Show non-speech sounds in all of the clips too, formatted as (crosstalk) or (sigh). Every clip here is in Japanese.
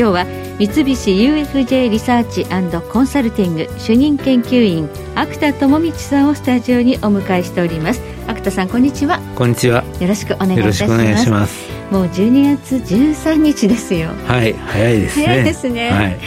今日は三菱 UFJ リサーチコンサルティング主任研究員芥田智道さんをスタジオにお迎えしております。芥田さんこんにちは。こんにちは。よろしくお願いいたします。もう12月13日ですよ。はい早いですね。早いですね、はい、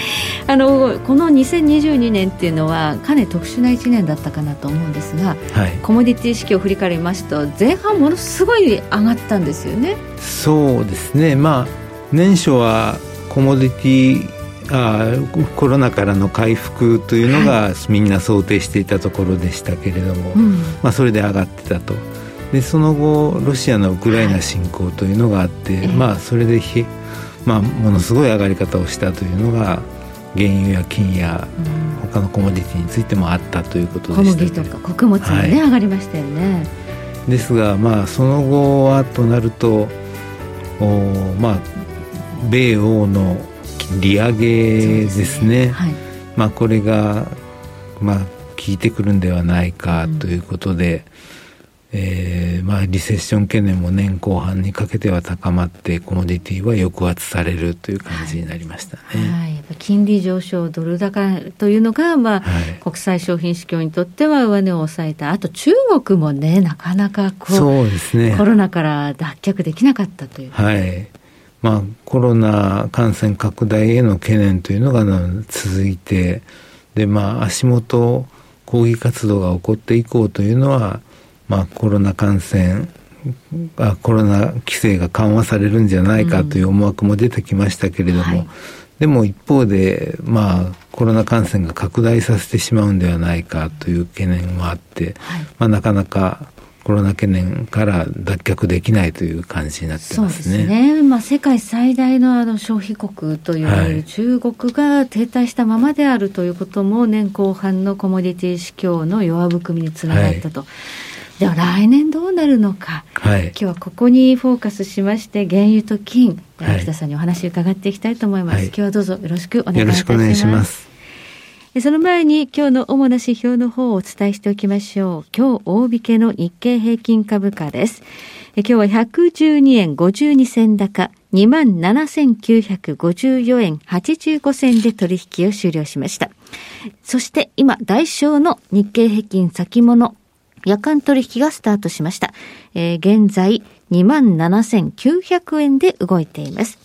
あのこの2022年っていうのはかなり特殊な1年だったかなと思うんですが、はい、コモディティ式を振り返りますと前半ものすごい上がったんですよね。そうですね。まあ年初はコモディティあコロナからの回復というのがみんな想定していたところでしたけれども、うん、まあ、それで上がってたと。でその後ロシアのウクライナ侵攻というのがあって、はい、まあ、それでひ、まあ、ものすごい上がり方をしたというのが原油や金や他のコモディティについてもあったということでした小麦とか穀物もね、はい、上がりましたよね。ですがまあその後はとなるとおまあ米欧の利上げですね、ねはい、まあ、これが、まあ、効いてくるんではないかということで、うん、えー、まあ、リセッション懸念も年後半にかけては高まってコモディティは抑圧されるという感じになりましたね。はい、金利上昇、ドル高というのが、まあ、はい、国際商品市況にとっては上値を抑えた、あと中国もね、なかなかこうそうです、ね、コロナから脱却できなかったという。はいまあ、コロナ感染拡大への懸念というのが続いてで、まあ、足元抗議活動が起こっていこうというのは、まあ、コロナ感染あコロナ規制が緩和されるんじゃないかという思惑も出てきましたけれども、うんはい、でも一方で、まあ、コロナ感染が拡大させてしまうんではないかという懸念もあって、はい、まあ、なかなかコロナ懸念から脱却できないという感じになってますね。そうですね。まあ、世界最大のあの消費国といわれる中国が停滞したままであるということも、年後半のコモディティ市況の弱含みにつながったと。はい。では来年どうなるのか、はい、今日はここにフォーカスしまして原油と金、秋田さんにお話を伺っていきたいと思います、はい、今日はどうぞよろしくお願いいたします。その前に今日の主な指標の方をお伝えしておきましょう。今日大引けの日経平均株価です。今日は112円52銭高、27,954円85銭で取引を終了しました。そして今、代償の日経平均先物夜間取引がスタートしました。えー、現在27,900円で動いています。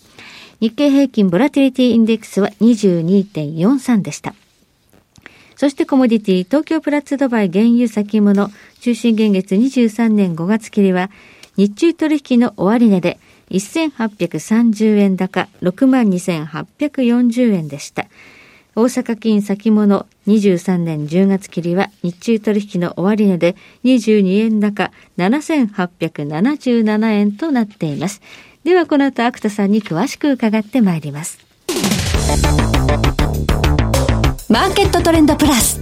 日経平均ボラティリティインデックスは22.43でした。そしてコモディティ、東京プラッツドバイ原油先物、中心現月23年5月切りは、日中取引の終値で1830円高62,840円でした。大阪金先物23年10月切りは日中取引の終値で22円高7877円となっています。ではこの後、アクタさんに詳しく伺ってまいります。マーケットトレンドプラス。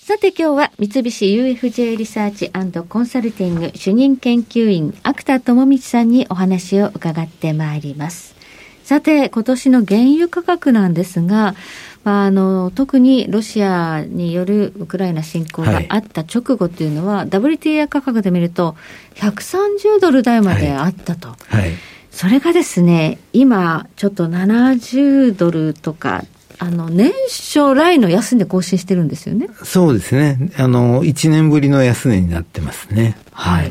さて今日は三菱 UFJ リサーチコンサルティング主任研究員芥田智道さんにお話を伺ってまいります。さて今年の原油価格なんですが、まあ、あの特にロシアによるウクライナ侵攻があった直後というのは、はい、WTI 価格で見ると130ドル台まであったと。はい、はいそれがですね、今、ちょっと70ドルとか、あの、年初来の安値更新してるんですよね。そうですね。あの、1年ぶりの安値になってますね。はい。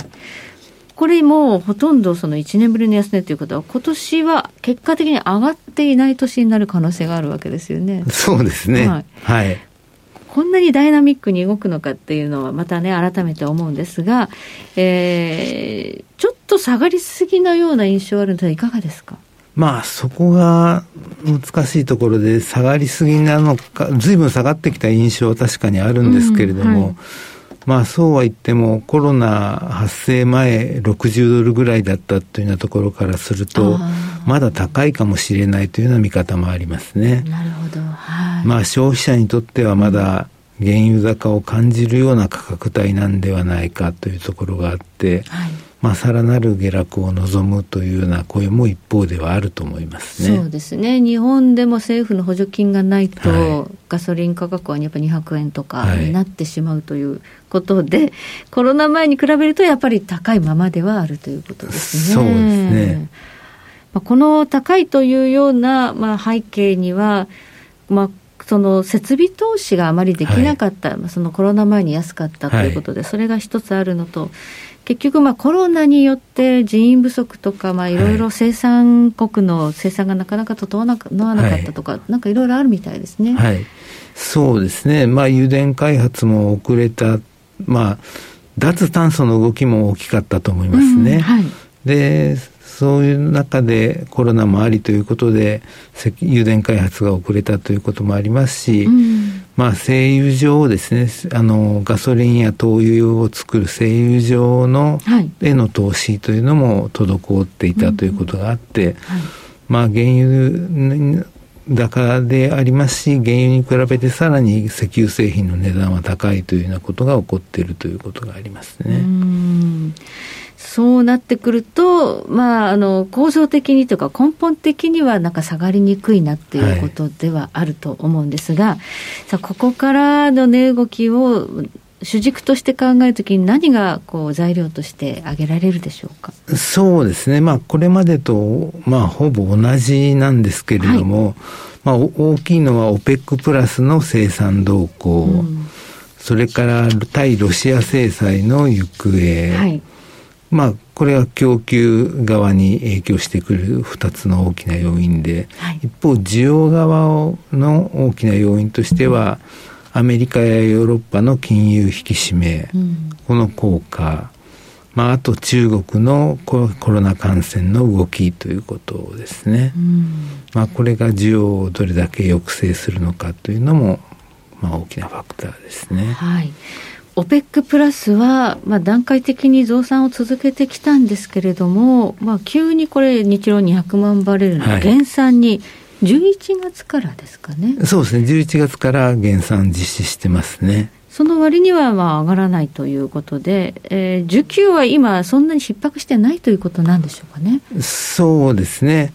これもほとんどその1年ぶりの安値ということは、今年は結果的に上がっていない年になる可能性があるわけですよね。そうですね。はい。はい、こんなにダイナミックに動くのかっていうのはまたね改めて思うんですが、えー、ちょっと下がりすぎのような印象あるのでいかがですか？まあそこが難しいところで下がりすぎなのかずいぶん下がってきた印象は確かにあるんですけれども、うんはい、まあそうは言ってもコロナ発生前60ドルぐらいだったというようなところからするとまだ高いかもしれないというような見方もありますね。なるほど、はいまあ消費者にとってはまだ原油高を感じるような価格帯なんではないかというところがあって、はいまあ、さらなる下落を望むというような声も一方ではあると思いますね。そうですね。日本でも政府の補助金がないと、はい、ガソリン価格はやっぱり200円とかになってしまうということで、はい、コロナ前に比べるとやっぱり高いままではあるということですね。そうですね。まあ、この高いというような、まあ、背景には、まあ、その設備投資があまりできなかった、はい、そのコロナ前に安かったということで、それが一つあるのと、結局、まあ、コロナによって人員不足とか、まあ、いろいろ生産国の生産がなかなか整わなかったとか、はい、なんかいろいろあるみたいですね。はい、そうですね、まあ、油田開発も遅れた、まあ、脱炭素の動きも大きかったと思いますね。うんはい、でそういう中でコロナもありということで油田開発が遅れたということもありますし、うん、まあ製油場ですねあのガソリンや灯油を作る製油場の、はい、への投資というのも滞っていたということがあって、うん。はい、まあ原油高でありますし、原油に比べてさらに石油製品の値段は高いというようなことが起こっているということがありますね。そうなってくると、まあ、あの構造的にというか、根本的にはなんか下がりにくいなっていうことではあると思うんですが、はい、さあここからの値動きを主軸として考えるときに何がこう材料として挙げられるでしょうか？そうですね、まあ、これまでと、まあ、ほぼ同じなんですけれども、はい、まあ、大きいのは OPEC プラスの生産動向、うん、それから対ロシア制裁の行方、はいまあ、これは供給側に影響してくる2つの大きな要因で、はい、一方、需要側の大きな要因としては、アメリカやヨーロッパの金融引き締め、うん、この効果、まあ、あと中国のコロナ感染の動きということですね。うん、まあ、これが需要をどれだけ抑制するのかというのも、まあ、大きなファクターですね。はいオペックプラスは、まあ、段階的に増産を続けてきたんですけれども、まあ、急にこれ、日露200万バレルの減産に、11月からですかね、はい、そうですね、11月から減産実施してますね。その割にはまあ上がらないということで、えー、需給は今、そんなに逼迫してないということなんでしょうかね。そうですね。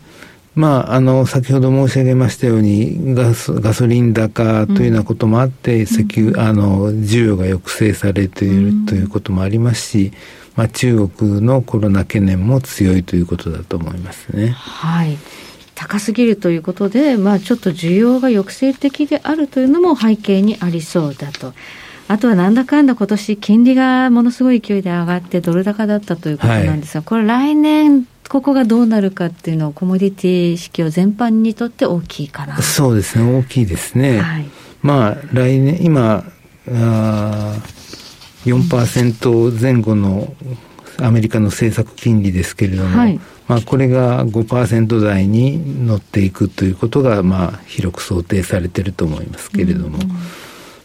まあ、あの、先ほど申し上げましたように、ガソガソリン高というようなこともあって、うん、石油、あの、需要が抑制されているということもありますし、まあ、中国のコロナ懸念も強いということだと思いますね。はい。高すぎるということで、まあ、ちょっと需要が抑制的であるというのも背景にありそうだと。あとはなんだかんだ今年金利がものすごい勢いで上がってドル高だったということなんですが、はい、これ来年ここがどうなるかっていうのは、コモディティ市況全般にとって大きいかな。そうですね、大きいですね。はい、まあ、来年、今、あ4%前後のアメリカの政策金利ですけれども、はい、まあ、これが5%台に乗っていくということが、まあ、広く想定されていると思いますけれども、うん、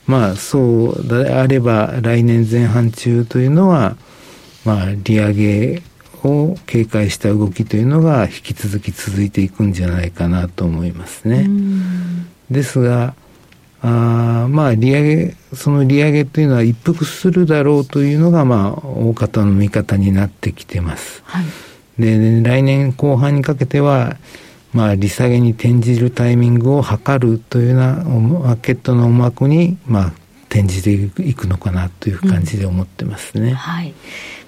まあ、そうであれば、来年前半中というのは、まあ、利上げを警戒した動きというのが引き続き続いていくんじゃないかなと思いますね。ですが、あまあ利上げ、その利上げというのは一服するだろうというのが、まあ、大方の見方になってきてます。はい、で、来年後半にかけては、まあ、利下げに転じるタイミングを図るというようなマーケットの思惑に、まあ、転じていくのかなという感じで思ってますね。うん、はい。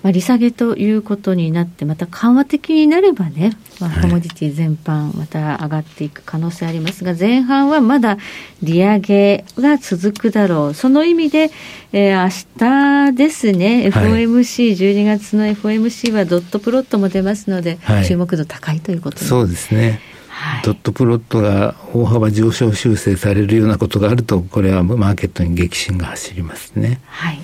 まあ、利下げということになって、また緩和的になればね、まあ、コモディティ全般、また上がっていく可能性ありますが、前半はまだ利上げが続くだろう、その意味で、えー、明日ですね、FOMC、12月の FOMC はドットプロットも出ますので、はい、注目度高いということそうですね。はい、ドットプロットが大幅上昇修正されるようなことがあると、これはマーケットに激震が走りますね。はい。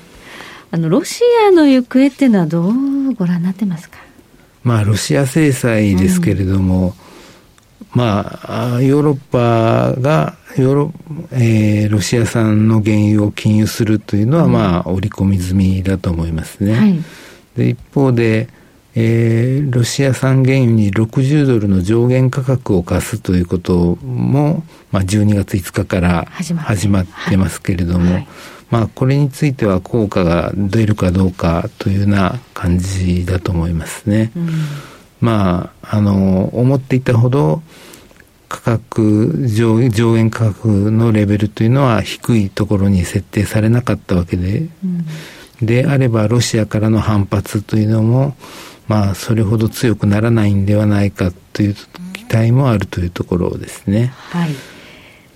あのロシアの行方っていうのはどうご覧になってますか？まあロシア制裁ですけれども、うん、まあヨーロッパがヨーロ,、えー、ロシア産の原油を禁輸するというのは、まあ織り込み済みだと思いますね。はい、で一方でえー、ロシア産原油に60ドルの上限価格を課すということも、まあ、12月5日から始まってますけれども、はい、まあ、これについては効果が出るかどうかというような感じだと思いますね。うん、まあ、あの、思っていたほど、価格上、上限価格のレベルというのは低いところに設定されなかったわけで、うん、であればロシアからの反発というのも、まあ、それほど強くならないんではないかという期待もあるというところですね。はい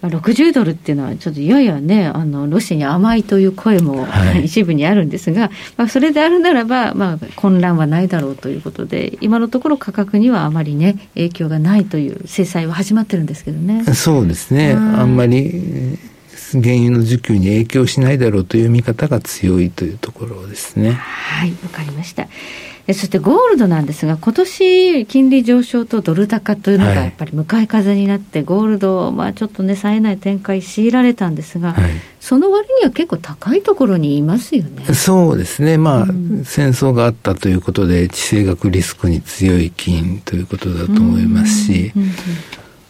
60ドルっていうのは、ちょっとややね、あのロシアに甘いという声も、はい、一部にあるんですが、まあ、それであるならば、まあ、混乱はないだろうということで、今のところ価格にはあまりね、影響がないという制裁は始まってるんですけどね。そうですね、あんまり原油の需給に影響しないだろうという見方が強いというところですね。はい、わかりました。そしてゴールドなんですが、今年金利上昇とドル高というのがやっぱり向かい風になって、はい、ゴールド、まあ、ちょっとね、冴えない展開強いられたんですが、はい、その割には結構高いところにいますよね。そうですね、まあ、うん、戦争があったということで、地政学リスクに強い金ということだと思いますし、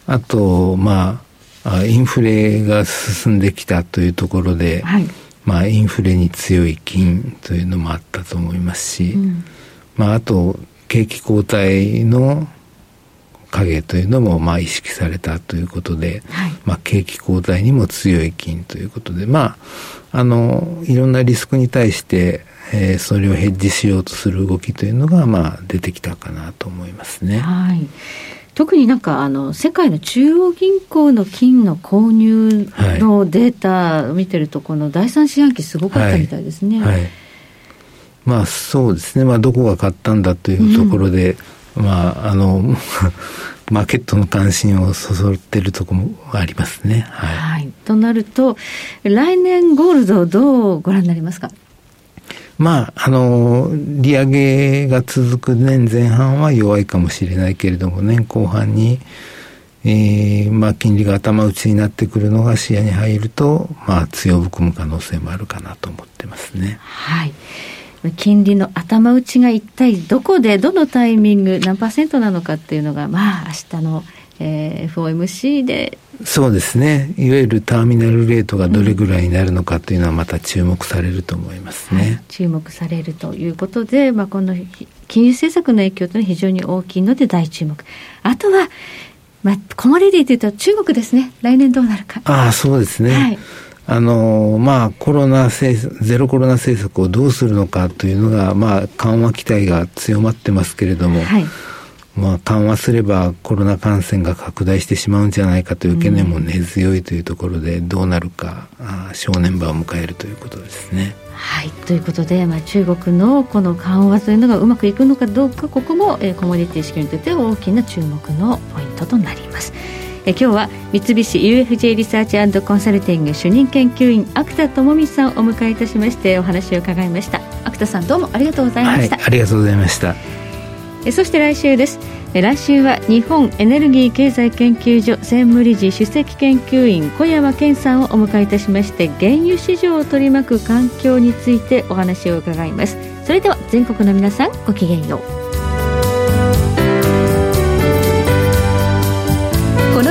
あと、まあ、インフレが進んできたというところで、はい、まあ、インフレに強い金というのもあったと思いますし、うんまあ、あと景気後退の影というのもまあ意識されたということで、はい、まあ、景気後退にも強い金ということで、まあ、あのいろんなリスクに対して、えー、それをヘッジしようとする動きというのが、まあ、出てきたかなと思いますね。はい。特になんかあの世界の中央銀行の金の購入のデータを見てると、この第三四半期すごかったみたいですね。はい。はいまあそうですね、まあ、どこが買ったんだというところで、うん、まああの (laughs) マーケットの関心をそそっているところもありますね。はい、はい、となると、来年ゴールドをどうご覧になりますか？まあ、あの、利上げが続く年前半は弱いかもしれないけれども、年後半に、えー、まあ、金利が頭打ちになってくるのが視野に入ると、まあ、強含む可能性もあるかなと思ってますね。はい。金利の頭打ちが一体どこで、どのタイミング、何パーセントなのかっていうのが、まあ、明日の、えー、FOMC で。そうですね。いわゆるターミナルレートがどれぐらいになるのかというのはまた注目されると思いますね。はい、注目されるということで、まあ、この金融政策の影響というのは非常に大きいので大注目。あとは、まあ、コモディティというと中国ですね。来年どうなるか。ああ、そうですね。はいあのまあ、コロナ政ゼロコロナ政策をどうするのかというのが、まあ、緩和期待が強まってますけれども、はい、まあ、緩和すればコロナ感染が拡大してしまうんじゃないかという懸念も根強いというところで、どうなるか、あ正念場を迎えるということですね。はい、ということで、まあ、中国のこの緩和というのがうまくいくのかどうかここも、えー、コモディティ資金にとっては大きな注目のポイントとなります。え今日は三菱 UFJ リサーチコンサルティング主任研究員芥田智美さんをお迎えいたしましてお話を伺いました。芥田さんどうもありがとうございました、はい、ありがとうございました。えそして来週です。来週は日本エネルギー経済研究所専務理事首席研究員小山健さんをお迎えいたしまして原油市場を取り巻く環境についてお話を伺います。それでは全国の皆さんごきげんよう